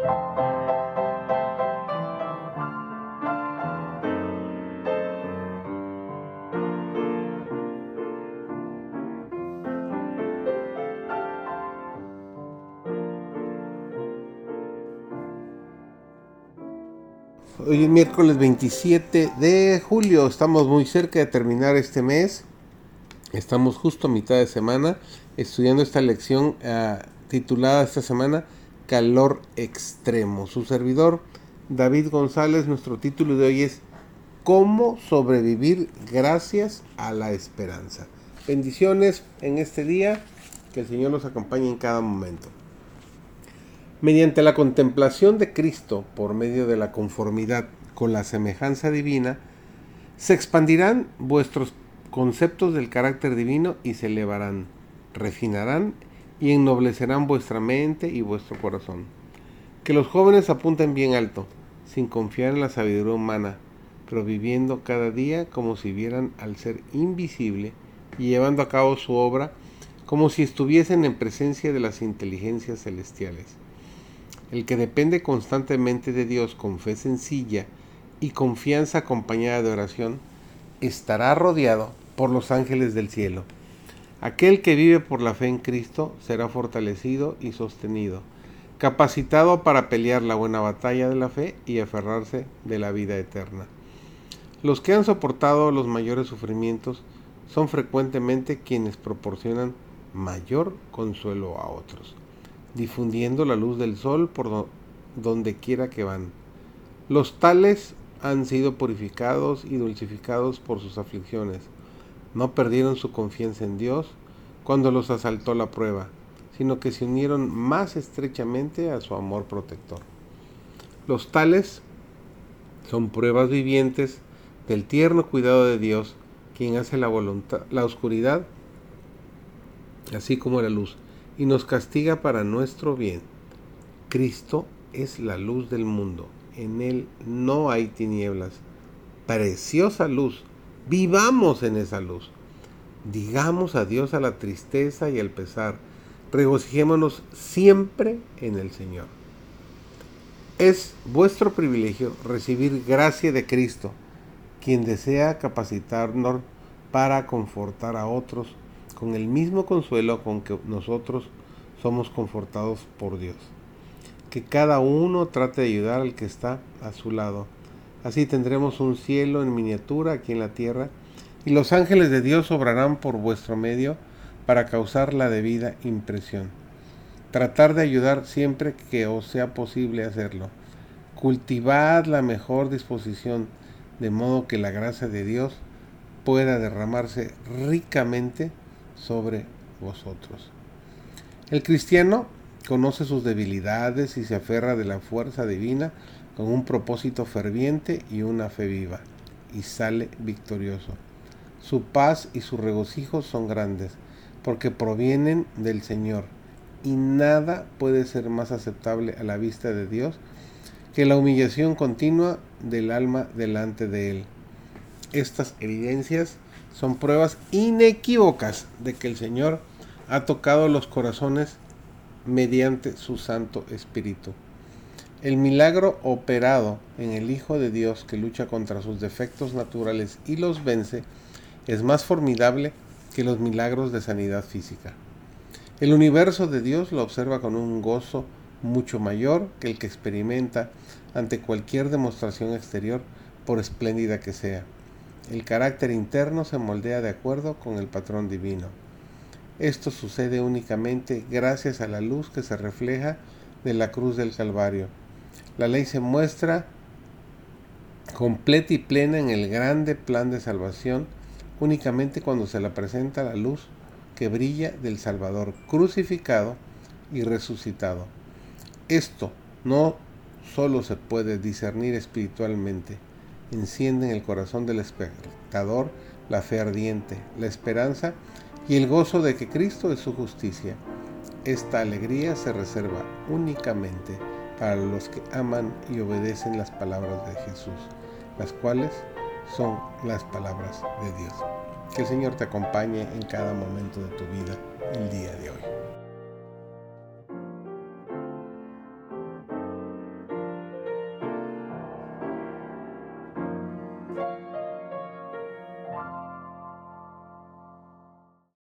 Hoy es miércoles 27 de julio, estamos muy cerca de terminar este mes. Estamos justo a mitad de semana estudiando esta lección uh, titulada esta semana Calor Extremo. Su servidor David González, nuestro título de hoy es ¿Cómo sobrevivir gracias a la esperanza? Bendiciones en este día, que el Señor nos acompañe en cada momento. Mediante la contemplación de Cristo por medio de la conformidad con la semejanza divina, se expandirán vuestros conceptos del carácter divino y se elevarán, refinarán y ennoblecerán vuestra mente y vuestro corazón. Que los jóvenes apunten bien alto, sin confiar en la sabiduría humana, pero viviendo cada día como si vieran al ser invisible y llevando a cabo su obra como si estuviesen en presencia de las inteligencias celestiales. El que depende constantemente de Dios con fe sencilla y confianza acompañada de oración, estará rodeado por los ángeles del cielo. Aquel que vive por la fe en Cristo será fortalecido y sostenido, capacitado para pelear la buena batalla de la fe y aferrarse de la vida eterna. Los que han soportado los mayores sufrimientos son frecuentemente quienes proporcionan mayor consuelo a otros difundiendo la luz del sol por donde quiera que van. Los tales han sido purificados y dulcificados por sus aflicciones. No perdieron su confianza en Dios cuando los asaltó la prueba, sino que se unieron más estrechamente a su amor protector. Los tales son pruebas vivientes del tierno cuidado de Dios, quien hace la voluntad, la oscuridad, así como la luz y nos castiga para nuestro bien. Cristo es la luz del mundo, en Él no hay tinieblas. Preciosa luz, vivamos en esa luz. Digamos adiós a la tristeza y al pesar, regocijémonos siempre en el Señor. Es vuestro privilegio recibir gracia de Cristo, quien desea capacitarnos para confortar a otros con el mismo consuelo con que nosotros somos confortados por Dios. Que cada uno trate de ayudar al que está a su lado. Así tendremos un cielo en miniatura aquí en la tierra y los ángeles de Dios obrarán por vuestro medio para causar la debida impresión. Tratar de ayudar siempre que os sea posible hacerlo. Cultivad la mejor disposición de modo que la gracia de Dios pueda derramarse ricamente sobre vosotros. El cristiano conoce sus debilidades y se aferra de la fuerza divina con un propósito ferviente y una fe viva, y sale victorioso. Su paz y su regocijo son grandes, porque provienen del Señor, y nada puede ser más aceptable a la vista de Dios que la humillación continua del alma delante de Él. Estas evidencias son pruebas inequívocas de que el Señor ha tocado los corazones mediante su Santo Espíritu. El milagro operado en el Hijo de Dios que lucha contra sus defectos naturales y los vence es más formidable que los milagros de sanidad física. El universo de Dios lo observa con un gozo mucho mayor que el que experimenta ante cualquier demostración exterior, por espléndida que sea. El carácter interno se moldea de acuerdo con el patrón divino. Esto sucede únicamente gracias a la luz que se refleja de la cruz del Calvario. La ley se muestra completa y plena en el grande plan de salvación únicamente cuando se la presenta la luz que brilla del Salvador crucificado y resucitado. Esto no solo se puede discernir espiritualmente, enciende en el corazón del espectador la fe ardiente, la esperanza y el gozo de que Cristo es su justicia. Esta alegría se reserva únicamente para los que aman y obedecen las palabras de Jesús, las cuales son las palabras de Dios. Que el Señor te acompañe en cada momento de tu vida el día de hoy.